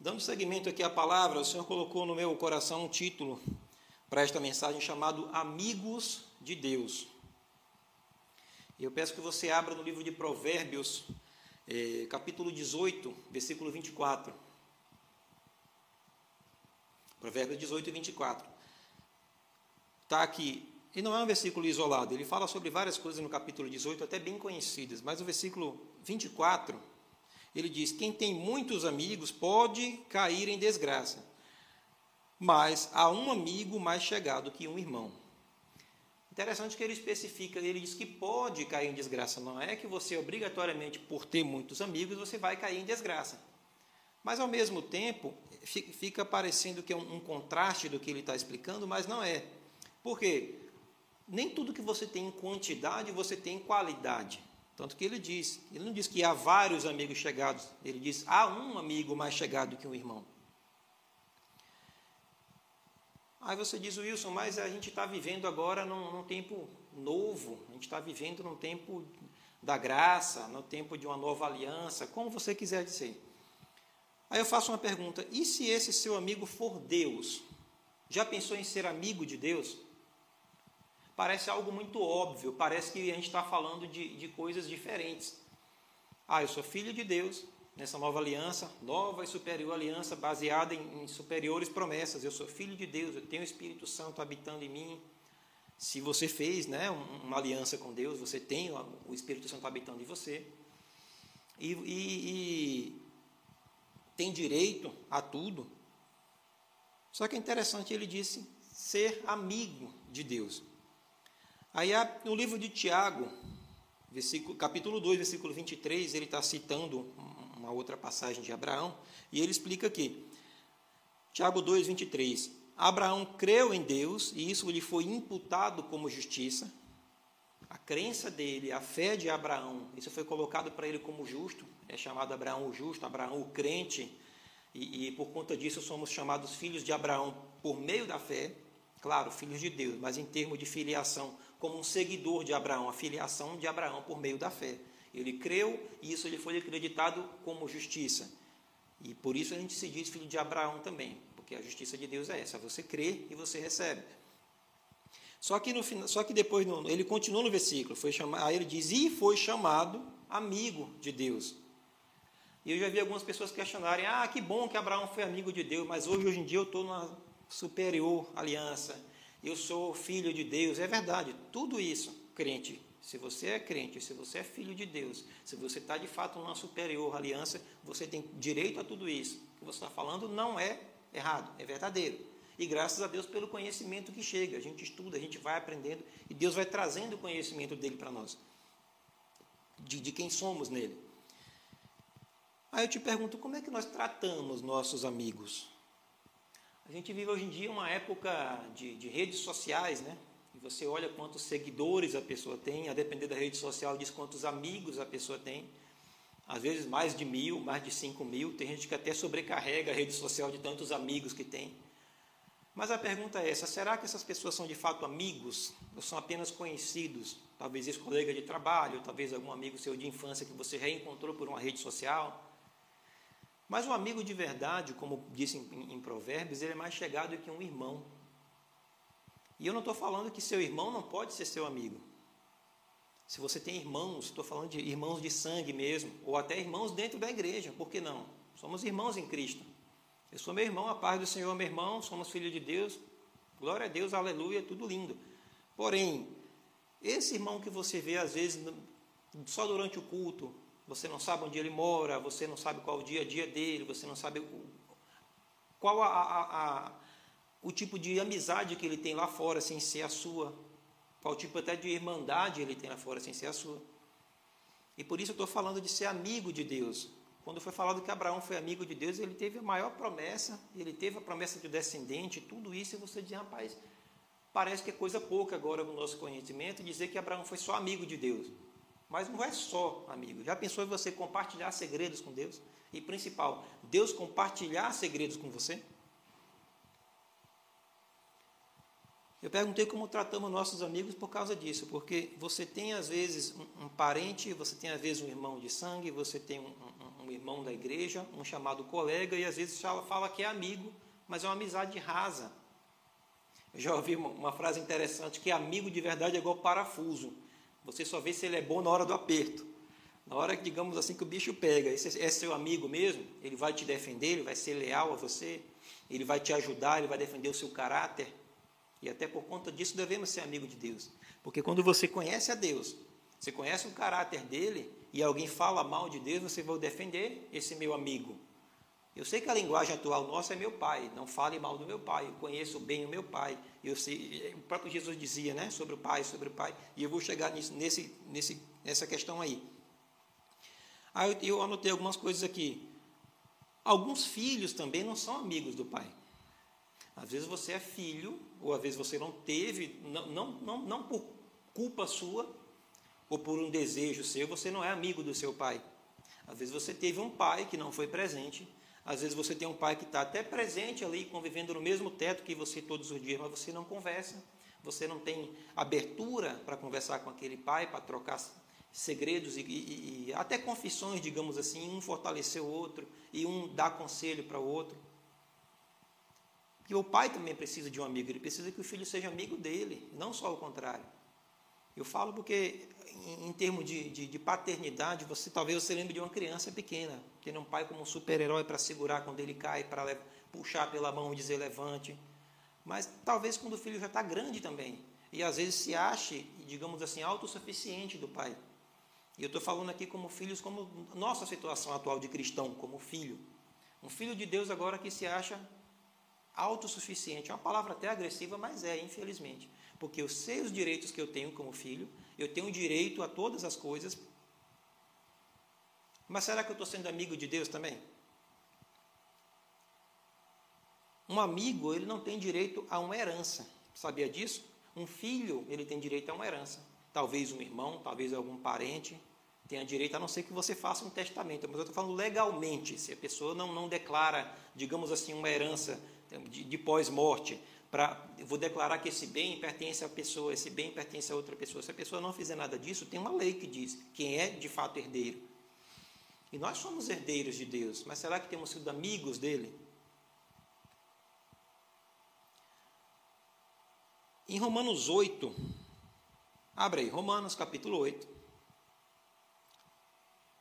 Dando seguimento aqui à palavra, o Senhor colocou no meu coração um título para esta mensagem chamado Amigos de Deus. E eu peço que você abra no livro de Provérbios, eh, capítulo 18, versículo 24. Provérbios 18 e 24. Está aqui. E não é um versículo isolado, ele fala sobre várias coisas no capítulo 18, até bem conhecidas, mas o versículo 24, ele diz: Quem tem muitos amigos pode cair em desgraça, mas há um amigo mais chegado que um irmão. Interessante que ele especifica, ele diz que pode cair em desgraça, não é que você obrigatoriamente, por ter muitos amigos, você vai cair em desgraça. Mas ao mesmo tempo, fica parecendo que é um, contraste do que ele está explicando, mas não é. Por quê? Nem tudo que você tem em quantidade, você tem em qualidade. Tanto que ele diz, ele não diz que há vários amigos chegados, ele diz há um amigo mais chegado que um irmão. Aí você diz, Wilson, mas a gente está vivendo agora num, num, tempo novo, a gente está vivendo num tempo da graça, no tempo de uma nova aliança, como você quiser dizer. Aí eu faço uma pergunta: e se esse seu amigo for Deus? Já pensou em ser amigo de Deus? Parece algo muito óbvio, parece que a gente está falando de, de coisas diferentes. Ah, eu sou filho de Deus, nessa nova aliança, nova e superior aliança baseada em, em, superiores promessas. Eu sou filho de Deus, eu tenho o Espírito Santo habitando em mim. Se você fez né, uma aliança com Deus, você tem o Espírito Santo habitando em você. E, e, e tem direito a tudo. Só que é interessante, ele disse ser amigo de Deus. Aí no livro de Tiago, capítulo 2, versículo 23, ele está citando uma outra passagem de Abraão, e ele explica aqui. Tiago 2, 23. Abraão creu em Deus, e isso lhe foi imputado como justiça. A crença dele, a fé de Abraão, isso foi colocado para ele como justo é chamado Abraão o justo, Abraão o crente, e, e, por conta disso somos chamados filhos de Abraão por meio da fé, claro, filhos de Deus, mas em termos de filiação, como um seguidor de Abraão, a filiação de Abraão por meio da fé. Ele creu e isso lhe foi acreditado como justiça. E por isso a gente se diz filho de Abraão também, porque a justiça de Deus é essa, você crê e você recebe. Só que, no, só que depois no, ele continua no versículo, foi chamado, aí ele diz, e foi chamado amigo de Deus. E eu já vi algumas pessoas questionarem: ah, que bom que Abraão foi amigo de Deus, mas hoje, hoje em dia eu estou numa superior aliança, eu sou filho de Deus. É verdade, tudo isso, crente. Se você é crente, se você é filho de Deus, se você está de fato numa superior aliança, você tem direito a tudo isso. O que você está falando não é errado, é verdadeiro. E graças a Deus pelo conhecimento que chega. A gente estuda, a gente vai aprendendo e Deus vai trazendo o conhecimento dele para nós, de, de quem somos nele. Aí eu te pergunto, como é que nós tratamos nossos amigos? A gente vive hoje em dia uma época de, de redes sociais, né? E você olha quantos seguidores a pessoa tem, a depender da rede social diz quantos amigos a pessoa tem. Às vezes mais de mil, mais de cinco mil. Tem gente que até sobrecarrega a rede social de tantos amigos que tem. Mas a pergunta é essa: será que essas pessoas são de fato amigos ou são apenas conhecidos? Talvez ex-colega de trabalho, talvez algum amigo seu de infância que você reencontrou por uma rede social. Mas o amigo de verdade, como disse em, em Provérbios, ele é mais chegado que um irmão. E eu não estou falando que seu irmão não pode ser seu amigo. Se você tem irmãos, estou falando de irmãos de sangue mesmo, ou até irmãos dentro da igreja, por que não? Somos irmãos em Cristo. Eu sou meu irmão, a paz do Senhor, meu irmão, somos filhos de Deus, glória a Deus, aleluia, tudo lindo. Porém, esse irmão que você vê às vezes só durante o culto, você não sabe onde ele mora, você não sabe qual o dia a dia dele, você não sabe qual a, a, a, o tipo de amizade que ele tem lá fora sem ser a sua, qual tipo até de irmandade ele tem lá fora sem ser a sua. E por isso eu estou falando de ser amigo de Deus. Quando foi falado que Abraão foi amigo de Deus, ele teve a maior promessa, ele teve a promessa de descendente, tudo isso, e você diz, rapaz, parece que é coisa pouca agora no nosso conhecimento dizer que Abraão foi só amigo de Deus. Mas não é só, amigo. Já pensou em você compartilhar segredos com Deus? E principal, Deus compartilhar segredos com você? Eu perguntei como tratamos nossos amigos por causa disso, porque você tem às vezes um, um parente, você tem às vezes um irmão de sangue, você tem um, um, um irmão da igreja, um chamado colega, e às vezes fala que é amigo, mas é uma amizade rasa. Eu já ouvi uma, uma frase interessante que amigo de verdade é igual parafuso. Você só vê se ele é bom na hora do aperto. Na hora que, digamos assim, que o bicho pega, esse é seu amigo mesmo, ele vai te defender, ele vai ser leal a você, ele vai te ajudar, ele vai defender o seu caráter. E até por conta disso devemos ser amigo de Deus. Porque quando você conhece a Deus, você conhece o caráter dele, e alguém fala mal de Deus, você vai defender esse meu amigo. Eu sei que a linguagem atual nossa é meu pai, não fale mal do meu pai, eu conheço bem o meu pai. Eu sei, o próprio Jesus dizia né, sobre o pai, sobre o pai, e eu vou chegar nisso, nesse, nesse, nessa questão aí. Aí eu, eu anotei algumas coisas aqui. Alguns filhos também não são amigos do pai. Às vezes você é filho, ou às vezes você não teve, não, não, não, não por culpa sua, ou por um desejo seu, você não é amigo do seu pai. Às vezes você teve um pai que não foi presente, às vezes você tem um pai que está até presente ali, convivendo no mesmo teto que você todos os dias, mas você não conversa, você não tem abertura para conversar com aquele pai, para trocar segredos e, e, e, até confissões, digamos assim, um fortalecer o outro e um dar conselho para o outro. E o pai também precisa de um amigo, ele precisa que o filho seja amigo dele, não só o contrário. Eu falo porque, em, em termos de, de, de, paternidade, você talvez você lembre de uma criança pequena, tendo um pai como um super-herói para segurar quando ele cai, para puxar pela mão e dizer levante. Mas talvez quando o filho já está grande também, e às vezes se ache, digamos assim, autossuficiente do pai. E eu estou falando aqui como filhos, como nossa situação atual de cristão, como filho. Um filho de Deus agora que se acha autossuficiente. É uma palavra até agressiva, mas é, infelizmente porque eu sei os direitos que eu tenho como filho, eu tenho direito a todas as coisas. Mas será que eu estou sendo amigo de Deus também? Um amigo, ele não tem direito a uma herança. Sabia disso? Um filho, ele tem direito a uma herança. Talvez um irmão, talvez algum parente tenha direito, a não ser que você faça um testamento. Mas eu estou falando legalmente, se a pessoa não, não declara, digamos assim, uma herança de, de pós-morte, para vou declarar que esse bem pertence à pessoa, esse bem pertence a outra pessoa. Se a pessoa não fizer nada disso, tem uma lei que diz quem é de fato herdeiro. E nós somos herdeiros de Deus, mas será que temos sido amigos dele? Em Romanos 8, abre aí, Romanos capítulo 8.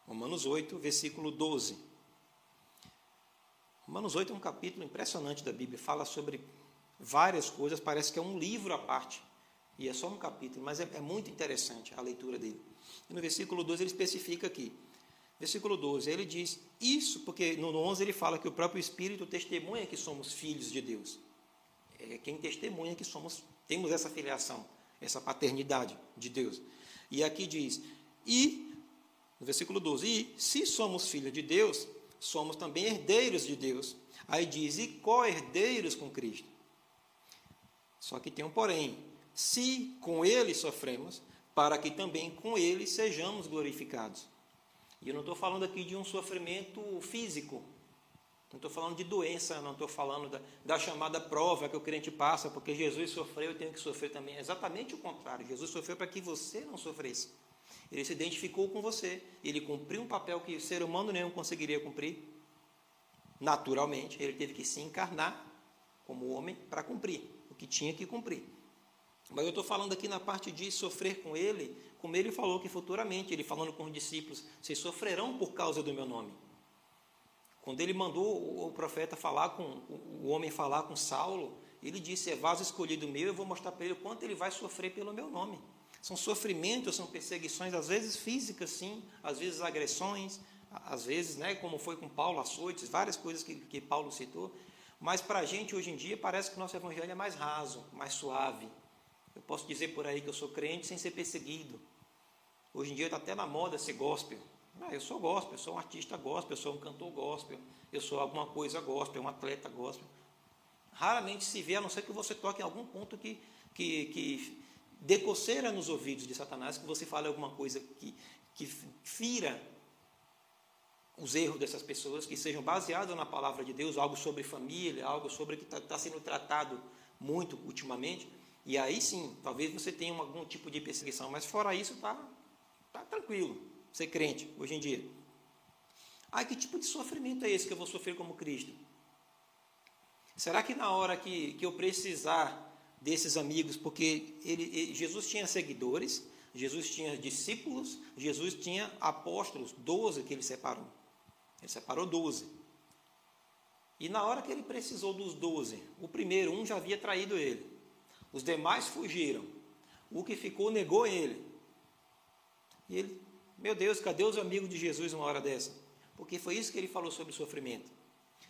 Romanos 8, versículo 12. Romanos 8 é um capítulo impressionante da Bíblia, fala sobre várias coisas, parece que é um livro à parte. E é só um capítulo, mas é, é muito interessante a leitura dele. E no versículo 12 ele especifica aqui. Versículo 12, ele diz isso, porque no 11 ele fala que o próprio Espírito testemunha que somos filhos de Deus. É quem testemunha que somos, temos essa filiação, essa paternidade de Deus. E aqui diz, e, no versículo 12, e se somos filhos de Deus, somos também herdeiros de Deus. Aí diz, e co-herdeiros com Cristo só que tem um porém. Se com ele sofremos, para que também com ele sejamos glorificados. E eu não estou falando aqui de um sofrimento físico, não estou falando de doença, não estou falando da, da, chamada prova que o crente passa, porque Jesus sofreu, eu tenho que sofrer também. É exatamente o contrário. Jesus sofreu para que você não sofresse. Ele se identificou com você, ele cumpriu um papel que o ser humano nenhum conseguiria cumprir. Naturalmente, ele teve que se encarnar como homem para cumprir que tinha que cumprir. Mas eu estou falando aqui na parte de sofrer com ele, como ele falou que futuramente, ele falando com os discípulos, vocês sofrerão por causa do meu nome. Quando ele mandou o profeta falar com, o homem falar com Saulo, ele disse, é vaso escolhido meu, eu vou mostrar para ele o quanto ele vai sofrer pelo meu nome. São sofrimentos, são perseguições, às vezes físicas, sim, às vezes agressões, às vezes, né, como foi com Paulo, açoites, várias coisas que, que Paulo citou, mas para a gente hoje em dia parece que o nosso evangelho é mais raso, mais suave. Eu posso dizer por aí que eu sou crente sem ser perseguido. Hoje em dia está até na moda ser gospel. Ah, eu sou gospel, eu sou um artista gospel, eu sou um cantor gospel, eu sou alguma coisa gospel, um atleta gospel. Raramente se vê, a não ser que você toque em algum ponto que, que, que dê coceira nos ouvidos de Satanás, que você fale alguma coisa que, que fira os erros dessas pessoas, que sejam baseados na palavra de Deus, algo sobre família, algo sobre que está tá sendo tratado muito ultimamente. E aí sim, talvez você tenha algum tipo de perseguição, mas fora isso, está tá tranquilo ser crente hoje em dia. Ah, que tipo de sofrimento é esse que eu vou sofrer como Cristo? Será que na hora que, que eu precisar desses amigos, porque ele, ele, Jesus tinha seguidores, Jesus tinha discípulos, Jesus tinha apóstolos, doze que ele separou. Ele separou doze. E na hora que ele precisou dos doze, o primeiro, um já havia traído ele. Os demais fugiram. O que ficou negou ele. E ele, meu Deus, cadê os amigos de Jesus uma hora dessa? Porque foi isso que ele falou sobre o sofrimento.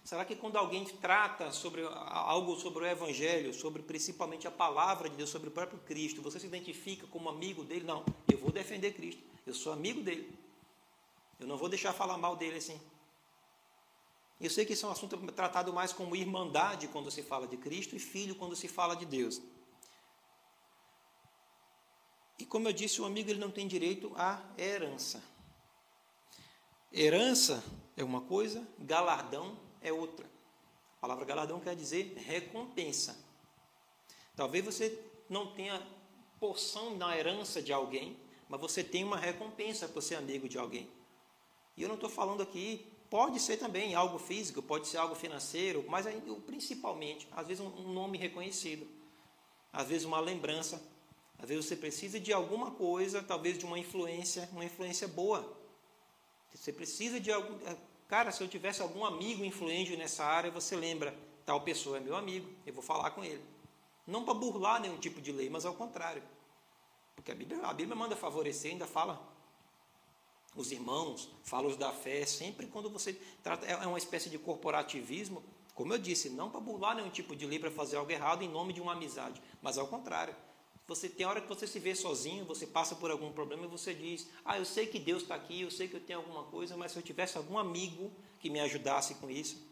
Será que quando alguém trata sobre algo sobre o Evangelho, sobre principalmente a palavra de Deus, sobre o próprio Cristo, você se identifica como amigo dele? Não, eu vou defender Cristo, eu sou amigo dele. Eu não vou deixar falar mal dele assim. Eu sei que isso é um assunto tratado mais como irmandade quando se fala de Cristo e filho quando se fala de Deus. E como eu disse, o amigo ele não tem direito à herança. Herança é uma coisa, galardão é outra. A palavra galardão quer dizer recompensa. Talvez você não tenha porção na herança de alguém, mas você tem uma recompensa por ser amigo de alguém. E eu não estou falando aqui, pode ser também algo físico, pode ser algo financeiro, mas principalmente, às vezes, um nome reconhecido, às vezes, uma lembrança, às vezes, você precisa de alguma coisa, talvez de uma influência, uma influência boa. Você precisa de algum. Cara, se eu tivesse algum amigo influente nessa área, você lembra, tal pessoa é meu amigo, eu vou falar com ele. Não para burlar nenhum tipo de lei, mas ao contrário. Porque a Bíblia, a Bíblia manda favorecer, ainda fala os irmãos, fala os da fé, sempre quando você trata, é, é uma espécie de corporativismo, como eu disse, não para burlar nenhum tipo de lei para fazer algo errado em nome de uma amizade, mas ao contrário. Você tem hora que você se vê sozinho, você passa por algum problema e você diz: Ah, eu sei que Deus está aqui, eu sei que eu tenho alguma coisa, mas se eu tivesse algum amigo que me ajudasse com isso.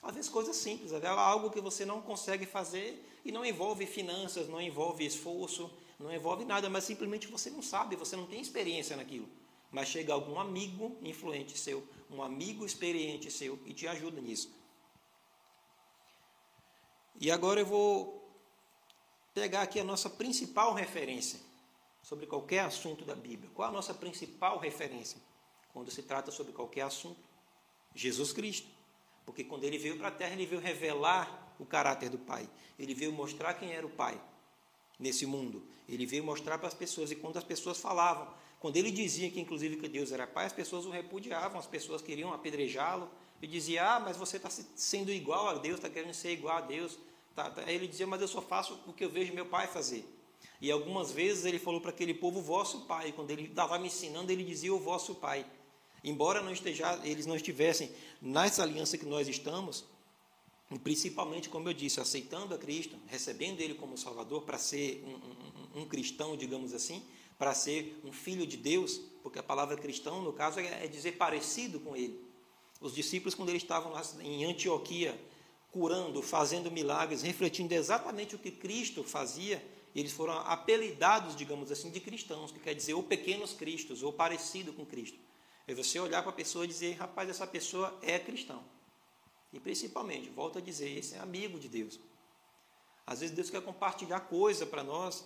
Às vezes coisas simples, vezes algo que você não consegue fazer e não envolve finanças, não envolve esforço, não envolve nada, mas simplesmente você não sabe, você não tem experiência naquilo. Mas chega algum amigo influente seu, um amigo experiente seu e te ajuda nisso. E agora eu vou pegar aqui a nossa principal referência sobre qualquer assunto da Bíblia. Qual a nossa principal referência quando se trata sobre qualquer assunto? Jesus Cristo. Porque quando ele veio para a terra, ele veio revelar o caráter do Pai. Ele veio mostrar quem era o Pai nesse mundo. Ele veio mostrar para as pessoas. E quando as pessoas falavam, quando ele dizia que inclusive que Deus era Pai, as pessoas o repudiavam, as pessoas queriam apedrejá-lo. E dizia: Ah, mas você está sendo igual a Deus, está querendo ser igual a Deus. Tá, tá. Ele dizia, mas eu só faço o que eu vejo meu pai fazer. E algumas vezes ele falou para aquele povo, vosso pai. Quando ele estava me ensinando, ele dizia o vosso pai. Embora não esteja, eles não estivessem nessa aliança que nós estamos, principalmente, como eu disse, aceitando a Cristo, recebendo Ele como Salvador para ser um, um, um, cristão, digamos assim, para ser um filho de Deus, porque a palavra cristão, no caso, é, é dizer parecido com Ele. Os discípulos, quando eles estavam lá em Antioquia, curando, fazendo milagres, refletindo exatamente o que Cristo fazia, eles foram apelidados, digamos assim, de cristãos, que quer dizer ou pequenos cristos, ou parecido com Cristo. É você olhar para a pessoa e dizer, rapaz, essa pessoa é cristão. E principalmente, volto a dizer, esse é amigo de Deus. Às vezes Deus quer compartilhar coisa para nós,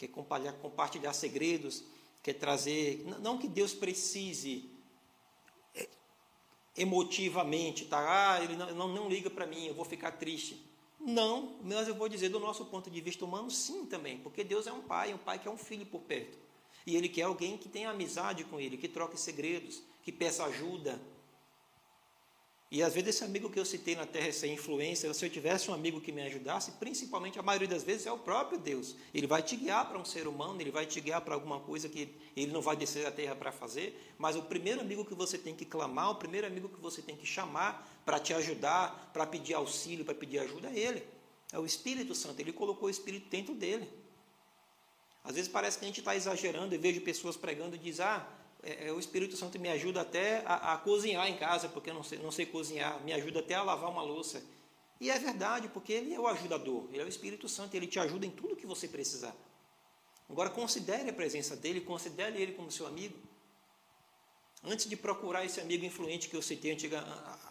quer compartilhar, compartilhar segredos, quer trazer. Não que Deus precise emotivamente, tá? Ah, ele não, não, não liga para mim, eu vou ficar triste. Não, mas eu vou dizer do nosso ponto de vista humano, sim também, porque Deus é um pai, um pai que é um filho por perto. E ele quer alguém que tenha amizade com ele, que troque segredos, que peça ajuda, e às vezes esse amigo que eu citei na Terra, essa influência, se eu tivesse um amigo que me ajudasse, principalmente a maioria das vezes é o próprio Deus. Ele vai te guiar para um ser humano, ele vai te guiar para alguma coisa que ele não vai descer da terra para fazer, mas o primeiro amigo que você tem que clamar, o primeiro amigo que você tem que chamar para te ajudar, para pedir auxílio, para pedir ajuda é ele. É o Espírito Santo, ele colocou o Espírito dentro dele. Às vezes parece que a gente está exagerando e vejo pessoas pregando e diz, ah, é, é, o Espírito Santo me ajuda até a, a, cozinhar em casa, porque eu não sei, não sei cozinhar, me ajuda até a lavar uma louça. E é verdade, porque ele é o ajudador, ele é o Espírito Santo, ele te ajuda em tudo que você precisar. Agora, considere a presença dele, considere ele como seu amigo. Antes de procurar esse amigo influente que eu citei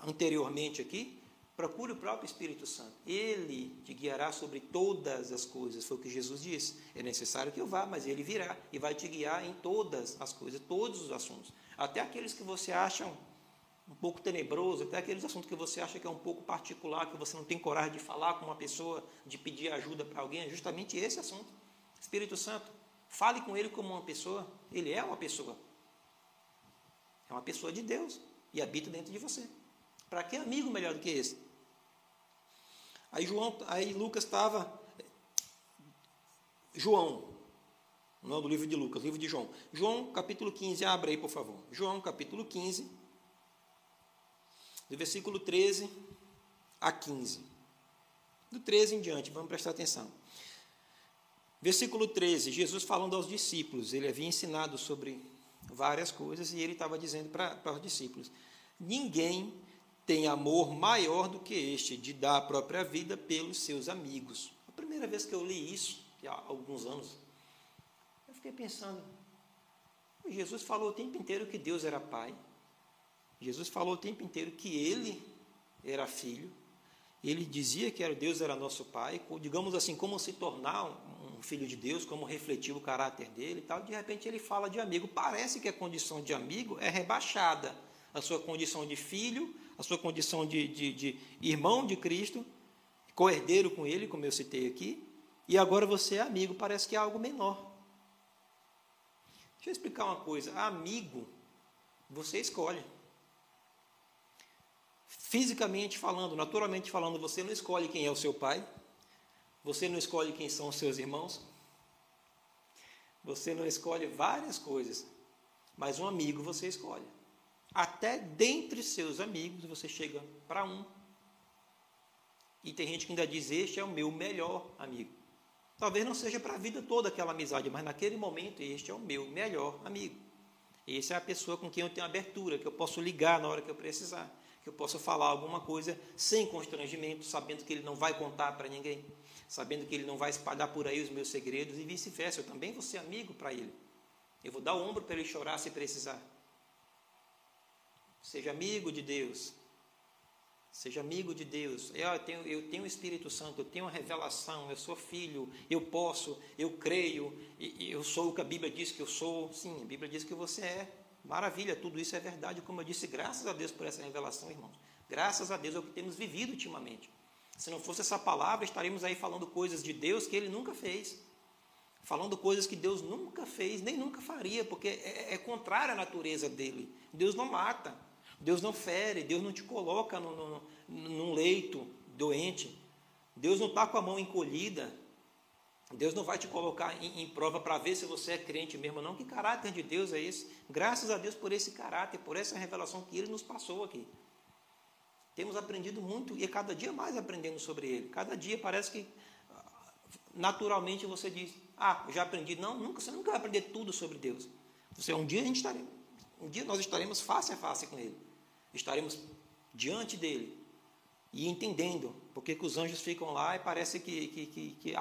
anteriormente aqui, Procure o próprio Espírito Santo. Ele te guiará sobre todas as coisas. Foi o que Jesus disse. É necessário que eu vá, mas ele virá e vai te guiar em todas as coisas, todos os assuntos. Até aqueles que você acha um pouco tenebroso, até aqueles assuntos que você acha que é um pouco particular, que você não tem coragem de falar com uma pessoa, de pedir ajuda para alguém, é justamente esse assunto. Espírito Santo, fale com ele como uma pessoa, ele é uma pessoa. É uma pessoa de Deus e habita dentro de você. Para que amigo melhor do que esse? Aí João, aí Lucas estava João, não é do livro de Lucas, livro de João. João, capítulo 15, abre aí, por favor. João, capítulo 15, do versículo 13 a 15. Do 13 em diante, vamos prestar atenção. Versículo 13, Jesus falando aos discípulos, ele havia ensinado sobre várias coisas e ele estava dizendo para, para os discípulos: Ninguém tem amor maior do que este, de dar a própria vida pelos seus amigos. A primeira vez que eu li isso, há alguns anos, eu fiquei pensando: Jesus falou o tempo inteiro que Deus era Pai, Jesus falou o tempo inteiro que Ele era Filho, ele dizia que Deus era nosso Pai, digamos assim, como se tornar um filho de Deus, como refletir o caráter dele e tal. De repente ele fala de amigo. Parece que a condição de amigo é rebaixada. A sua condição de filho, a sua condição de, de, de irmão de Cristo, coerdeiro com ele, como eu citei aqui, e agora você é amigo, parece que é algo menor. Deixa eu explicar uma coisa: amigo, você escolhe. Fisicamente falando, naturalmente falando, você não escolhe quem é o seu pai, você não escolhe quem são os seus irmãos, você não escolhe várias coisas, mas um amigo você escolhe. Até dentre seus amigos você chega para um. E tem gente que ainda diz: Este é o meu melhor amigo. Talvez não seja para a vida toda aquela amizade, mas naquele momento, este é o meu melhor amigo. Essa é a pessoa com quem eu tenho abertura, que eu posso ligar na hora que eu precisar que eu possa falar alguma coisa sem constrangimento, sabendo que ele não vai contar para ninguém, sabendo que ele não vai espalhar por aí os meus segredos e vice-versa. Eu também vou ser amigo para ele. Eu vou dar o ombro para ele chorar se precisar. Seja amigo de Deus. Seja amigo de Deus. Eu tenho, eu tenho o Espírito Santo, eu tenho a revelação, eu sou filho, eu posso, eu creio, eu sou o que a Bíblia diz que eu sou. Sim, a Bíblia diz que você é. Maravilha, tudo isso é verdade, como eu disse, graças a Deus por essa revelação, irmãos. Graças a Deus é o que temos vivido ultimamente. Se não fosse essa palavra, estaríamos aí falando coisas de Deus que ele nunca fez. Falando coisas que Deus nunca fez, nem nunca faria, porque é, é contrária à natureza dele. Deus não mata, Deus não fere, Deus não te coloca no, no, num leito doente. Deus não está com a mão encolhida, Deus não vai te colocar em, em prova para ver se você é crente mesmo, não. Que caráter de Deus é esse? Graças a Deus por esse caráter, por essa revelação que Ele nos passou aqui. Temos aprendido muito e cada dia mais aprendendo sobre Ele. Cada dia parece que naturalmente você diz: Ah, já aprendi. Não, nunca, você nunca vai aprender tudo sobre Deus. Você, um dia a gente estaremos, um dia nós estaremos face a face com Ele. Estaremos diante dele e entendendo porque que os anjos ficam lá e parece que, que, que, que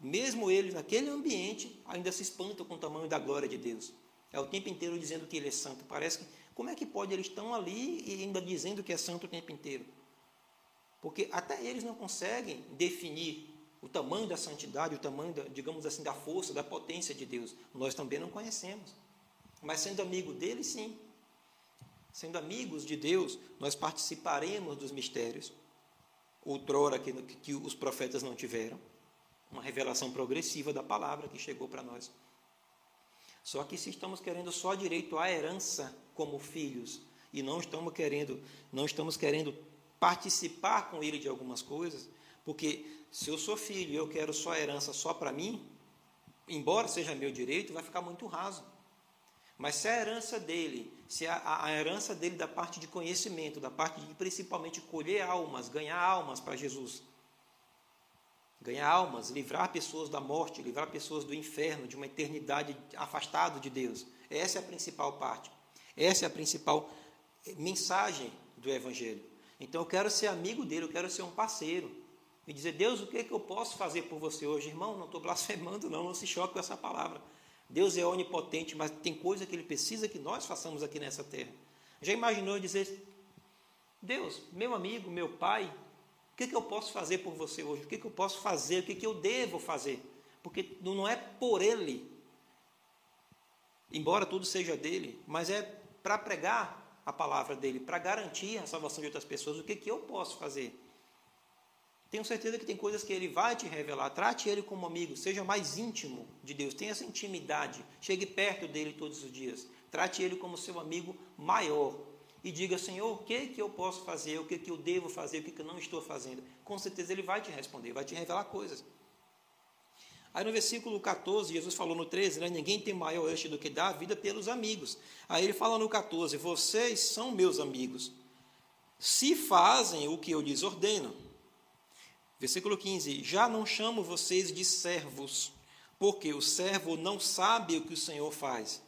mesmo eles, naquele ambiente, ainda se espantam com o tamanho da glória de Deus. É o tempo inteiro dizendo que Ele é santo. Parece que, como é que pode? Eles estão ali e ainda dizendo que é santo o tempo inteiro. Porque até eles não conseguem definir o tamanho da santidade, o tamanho, da, digamos assim, da força, da potência de Deus. Nós também não conhecemos. Mas sendo amigo dele, sim. Sendo amigos de Deus, nós participaremos dos mistérios, outrora que, que os profetas não tiveram uma revelação progressiva da palavra que chegou para nós. Só que se estamos querendo só direito à herança como filhos e não estamos querendo, não estamos querendo participar com ele de algumas coisas, porque se eu sou filho e eu quero só herança só para mim, embora seja meu direito, vai ficar muito raso. Mas se a herança dele, se a, a herança dele da parte de conhecimento, da parte de principalmente colher almas, ganhar almas para Jesus, ganhar almas, livrar pessoas da morte, livrar pessoas do inferno, de uma eternidade afastado de Deus. Essa é a principal parte. Essa é a principal mensagem do Evangelho. Então eu quero ser amigo dele, eu quero ser um parceiro. E dizer, Deus, o que, é que eu posso fazer por você hoje? Irmão, não estou blasfemando, não, não se choque com essa palavra. Deus é onipotente, mas tem coisa que Ele precisa que nós façamos aqui nessa terra. Já imaginou dizer, Deus, meu amigo, meu pai, o que, que eu posso fazer por você hoje? O que, que eu posso fazer? O que, que eu devo fazer? Porque não é por ele, embora tudo seja dele, mas é para pregar a palavra dele para garantir a salvação de outras pessoas, o que, que eu posso fazer? Tenho certeza que tem coisas que ele vai te revelar. Trate ele como amigo, seja mais íntimo de Deus, tenha essa intimidade, chegue perto dele todos os dias. Trate ele como seu amigo maior e diga: Senhor, o que, que eu posso fazer, o que, que eu devo fazer, o que, que eu não estou fazendo. Com certeza ele vai te responder, vai te revelar coisas. Aí no versículo 14, Jesus falou no 13, né, ninguém tem maior eixo do que dar a vida pelos amigos. Aí ele fala no 14, vocês são meus amigos, se fazem o que eu lhes ordeno. Versículo 15, já não chamo vocês de servos, porque o servo não sabe o que o Senhor faz.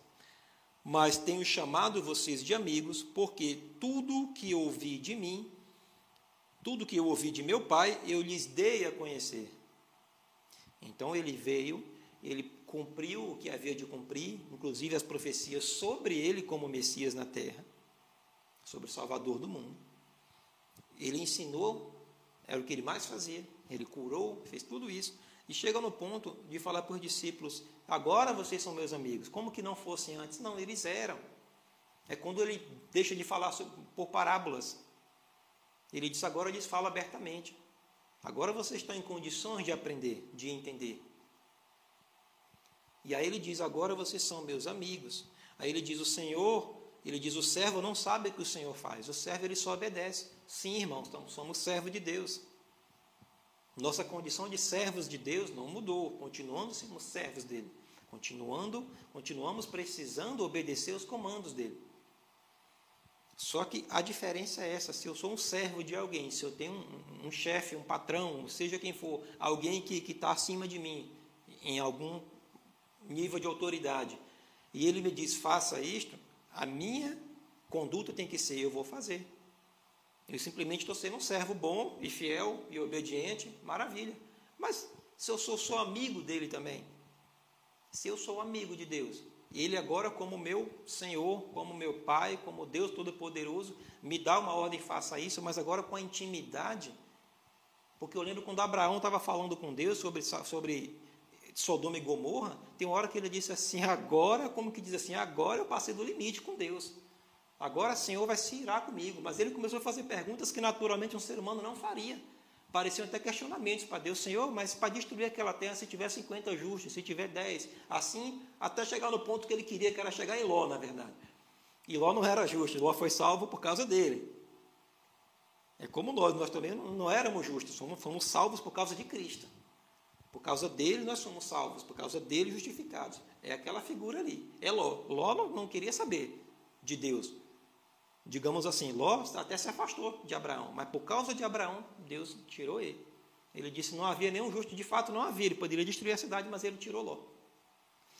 Mas tenho chamado vocês de amigos, porque tudo que ouvi de mim, tudo que eu ouvi de meu Pai, eu lhes dei a conhecer. Então ele veio, ele cumpriu o que havia de cumprir, inclusive as profecias sobre ele como Messias na terra, sobre o Salvador do mundo. Ele ensinou, era o que ele mais fazia, ele curou, fez tudo isso, e chega no ponto de falar para os discípulos: agora vocês são meus amigos, como que não fossem antes? Não, eles eram. É quando ele deixa de falar por parábolas. Ele diz: agora eles falam abertamente. Agora vocês estão em condições de aprender, de entender. E aí ele diz: Agora vocês são meus amigos. Aí ele diz: O Senhor, ele diz: O servo não sabe o que o Senhor faz. O servo ele só obedece. Sim, irmãos, então somos servos de Deus. Nossa condição de servos de Deus não mudou. Continuando sendo servos dele. Continuando, continuamos precisando obedecer os comandos dele. Só que a diferença é essa: se eu sou um servo de alguém, se eu tenho um, um chefe, um patrão, seja quem for, alguém que está acima de mim, em algum nível de autoridade, e ele me diz faça isto, a minha conduta tem que ser: eu vou fazer. Eu simplesmente estou sendo um servo bom e fiel e obediente, maravilha. Mas se eu sou só amigo dele também, se eu sou amigo de Deus, ele agora, como meu Senhor, como meu Pai, como Deus Todo-Poderoso, me dá uma ordem, faça isso, mas agora com a intimidade. Porque eu lembro quando Abraão estava falando com Deus sobre, sobre Sodoma e Gomorra, tem uma hora que ele disse assim, agora, como que diz assim, agora eu passei do limite com Deus. Agora o Senhor vai se irar comigo. Mas ele começou a fazer perguntas que naturalmente um ser humano não faria. Pareciam até questionamentos para Deus, Senhor, mas para destruir aquela terra, se tiver 50 justos, se tiver 10, assim, até chegar no ponto que ele queria, que era chegar em Ló, na verdade. E Ló não era justo, Ló foi salvo por causa dele. É como nós, nós também não éramos justos, fomos salvos por causa de Cristo. Por causa dele nós somos salvos, por causa dele justificados. É aquela figura ali. É Ló. Ló não, queria saber de Deus digamos assim, Ló até se afastou de Abraão, mas por causa de Abraão, Deus tirou ele. Ele disse não havia nenhum justo, de fato não havia, ele poderia destruir a cidade, mas ele tirou Ló.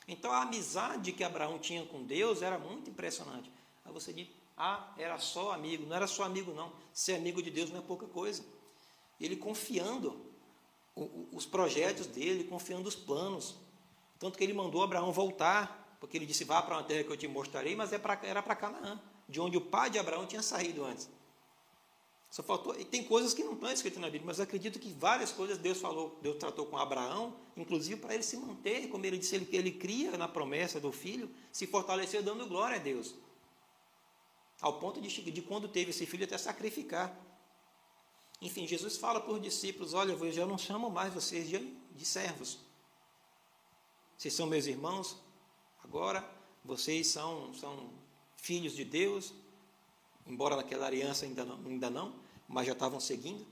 Então a amizade que Abraão tinha com Deus era muito impressionante. Aí você diz, ah, era só amigo, não era só amigo não. Ser amigo de Deus não é pouca coisa. Ele confiando os projetos dele, confiando os planos. Tanto que ele mandou Abraão voltar, porque ele disse, vá para uma terra que eu te mostrarei, mas é era para Canaã de onde o pai de Abraão tinha saído antes. Só faltou, e tem coisas que não estão escritas na Bíblia, mas acredito que várias coisas Deus falou, Deus tratou com Abraão, inclusive para ele se manter, como ele disse, ele, ele cria na promessa do filho, se fortalecer dando glória a Deus. Ao ponto de, de quando teve esse filho até sacrificar. Enfim, Jesus fala para os discípulos: Olha, eu já não chamo mais vocês de, de servos. Vocês são meus irmãos, agora vocês são, são filhos de Deus, embora naquela aliança ainda não, ainda não mas já estavam seguindo.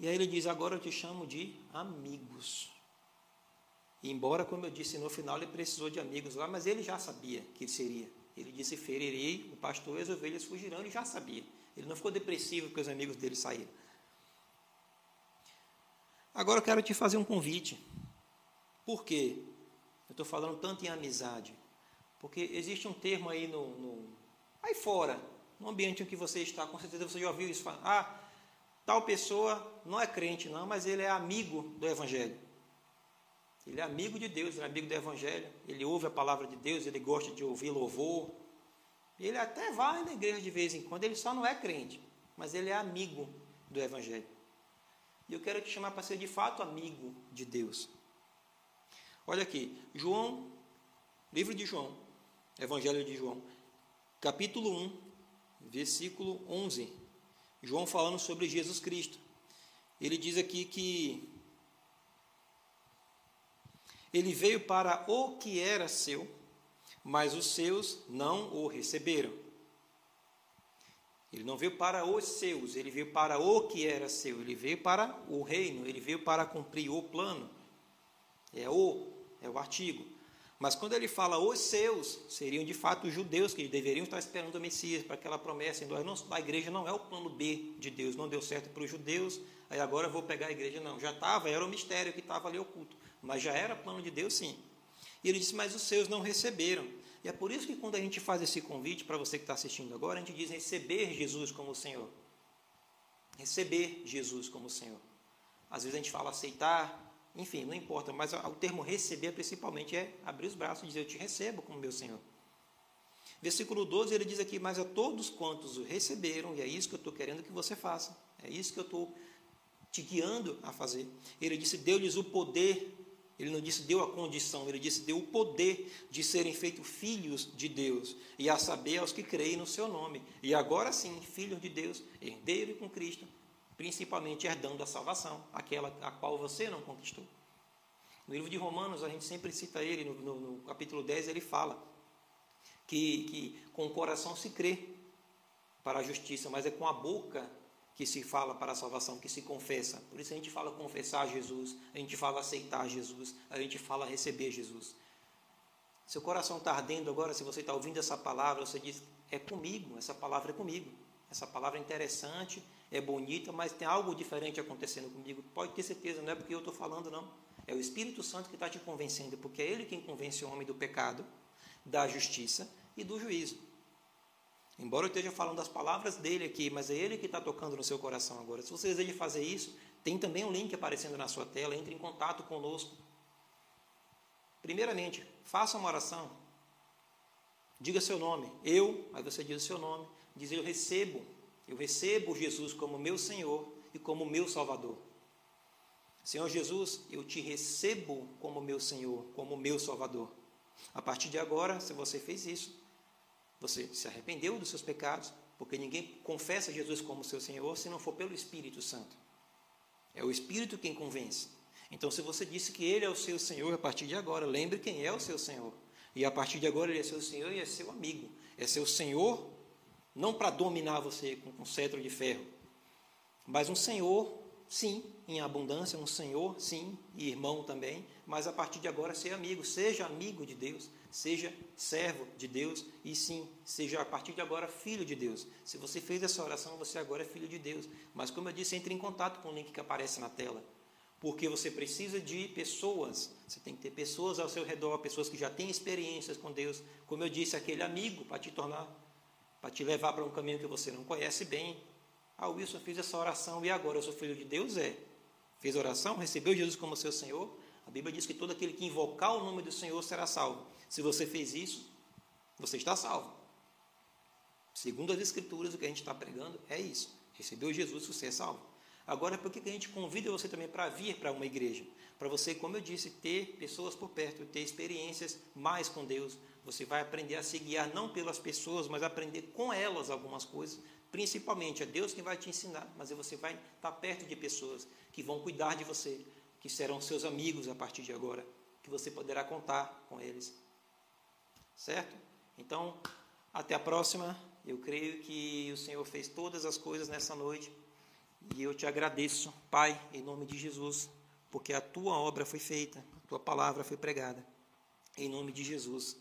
E aí ele diz: Agora eu te chamo de amigos. E embora, como eu disse no final, ele precisou de amigos lá, mas ele já sabia que seria. Ele disse: Ferirei o pastor e as ovelhas fugirão. Ele já sabia. Ele não ficou depressivo porque os amigos dele saíram. Agora eu quero te fazer um convite. Por quê? Eu estou falando tanto em amizade. Porque existe um termo aí no, no, aí fora, no ambiente em que você está, com certeza você já ouviu isso. Ah, tal pessoa não é crente, não, mas ele é amigo do Evangelho. Ele é amigo de Deus, ele é amigo do Evangelho, ele ouve a palavra de Deus, ele gosta de ouvir louvor. Ele até vai na igreja de vez em quando, ele só não é crente, mas ele é amigo do Evangelho. E eu quero te chamar para ser de fato amigo de Deus. Olha aqui, João, livro de João, Evangelho de João. capítulo 1, versículo 11. João falando sobre Jesus Cristo. Ele diz aqui que ele veio para o que era seu, mas os seus não o receberam. Ele não veio para os seus, ele veio para o que era seu, ele veio para o reino, ele veio para cumprir o plano. É o, é o artigo. Mas quando ele fala os seus, seriam de fato os judeus que deveriam estar esperando o Messias para aquela promessa. Então, a igreja não é o plano B de Deus, não deu certo para os judeus, aí agora eu vou pegar a igreja. Não, já estava, era o mistério que estava ali oculto. Mas já era plano de Deus, sim. E ele disse, mas os seus não receberam. E é por isso que quando a gente faz esse convite para você que está assistindo agora, a gente diz receber Jesus como Senhor. Receber Jesus como Senhor. Às vezes a gente fala aceitar, enfim, não importa, mas o termo receber principalmente é abrir os braços e dizer eu te recebo como meu Senhor. Versículo 12 ele diz aqui: Mas a todos quantos o receberam, e é isso que eu estou querendo que você faça, é isso que eu estou te guiando a fazer. Ele disse: Deu-lhes o poder ele não disse deu a condição, ele disse deu o poder de serem feitos filhos de Deus, e a saber aos que creem no seu nome. E agora sim, filhos de Deus, herdeiro com Cristo, principalmente herdando a salvação, aquela a qual você não conquistou. No livro de Romanos, a gente sempre cita ele, no, no, no capítulo 10, ele fala que, que com o coração se crê para a justiça, mas é com a boca que se fala para a salvação, que se confessa. Por isso a gente fala confessar Jesus, a gente fala aceitar Jesus, a gente fala receber Jesus. Seu coração está ardendo agora, se você está ouvindo essa palavra, você diz: é comigo, essa palavra é comigo. Essa palavra é interessante, é bonita, mas tem algo diferente acontecendo comigo. Pode ter certeza, não é porque eu estou falando, não. É o Espírito Santo que está te convencendo, porque é Ele quem convence o homem do pecado, da justiça e do juízo. Embora eu esteja falando das palavras dele aqui, mas é ele que está tocando no seu coração agora. Se você deseja fazer isso, tem também um link aparecendo na sua tela, entre em contato conosco. Primeiramente, faça uma oração. Diga seu nome. Eu, aí você diz o seu nome. Diz eu recebo. Eu recebo Jesus como meu Senhor e como meu Salvador. Senhor Jesus, eu te recebo como meu Senhor, como meu Salvador. A partir de agora, se você fez isso, você se arrependeu dos seus pecados, porque ninguém confessa Jesus como seu Senhor se não for pelo Espírito Santo. É o Espírito quem convence. Então, se você disse que Ele é o seu Senhor, a partir de agora, lembre quem é o seu Senhor. E a partir de agora, Ele é seu Senhor e é seu amigo. É seu Senhor, não para dominar você com um cetro de ferro, mas um Senhor, sim, em abundância, um Senhor, sim, e irmão também, mas a partir de agora, ser amigo. Seja amigo de Deus seja servo de Deus e sim, seja a partir de agora filho de Deus. Se você fez essa oração, você agora é filho de Deus. Mas como eu disse, entre em contato com o link que aparece na tela. Porque você precisa de pessoas, você tem que ter pessoas ao seu redor, pessoas que já têm experiências com Deus. Como eu disse, aquele amigo para te tornar, para te levar para um caminho que você não conhece bem. Ah, Wilson, eu fiz essa oração e agora eu sou filho de Deus? É. Fez oração, recebeu Jesus como seu Senhor. A Bíblia diz que todo aquele que invocar o nome do Senhor será salvo. Se você fez isso, você está salvo. Segundo as Escrituras, o que a gente está pregando é isso. Recebeu Jesus, você é salvo. Agora, por que a gente convida você também para vir para uma igreja? Para você, como eu disse, ter pessoas por perto, ter experiências mais com Deus. Você vai aprender a se guiar não pelas pessoas, mas aprender com elas algumas coisas. Principalmente, é Deus quem vai te ensinar, mas você vai estar perto de pessoas que vão cuidar de você, que serão seus amigos a partir de agora, que você poderá contar com eles. Certo? Então, até a próxima. Eu creio que o Senhor fez todas as coisas nessa noite. E eu te agradeço, Pai, em nome de Jesus, porque a tua obra foi feita, a tua palavra foi pregada. Em nome de Jesus.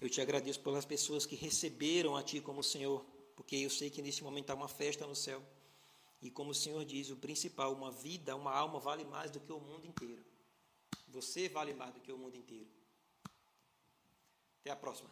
Eu te agradeço pelas pessoas que receberam a Ti como Senhor, porque eu sei que neste momento há uma festa no céu. E como o Senhor diz, o principal, uma vida, uma alma vale mais do que o mundo inteiro. Você vale mais do que o mundo inteiro. Até a próxima.